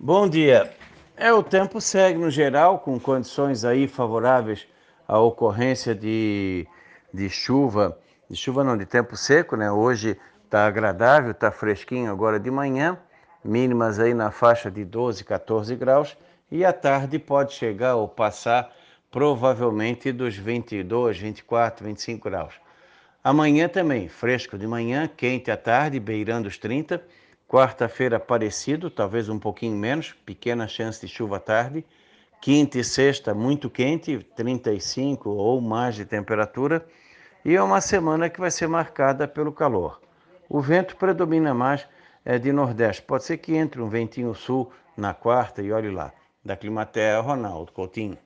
Bom dia. É, o tempo segue no geral com condições aí favoráveis à ocorrência de, de chuva, de chuva não, de tempo seco, né? Hoje está agradável, está fresquinho agora de manhã, mínimas aí na faixa de 12, 14 graus, e à tarde pode chegar ou passar provavelmente dos 22, 24, 25 graus. Amanhã também, fresco de manhã, quente à tarde, beirando os 30 Quarta-feira, parecido, talvez um pouquinho menos, pequena chance de chuva à tarde. Quinta e sexta, muito quente, 35 ou mais de temperatura. E é uma semana que vai ser marcada pelo calor. O vento predomina mais é, de nordeste. Pode ser que entre um ventinho sul na quarta e olhe lá. Da Climatea, Ronaldo Coutinho.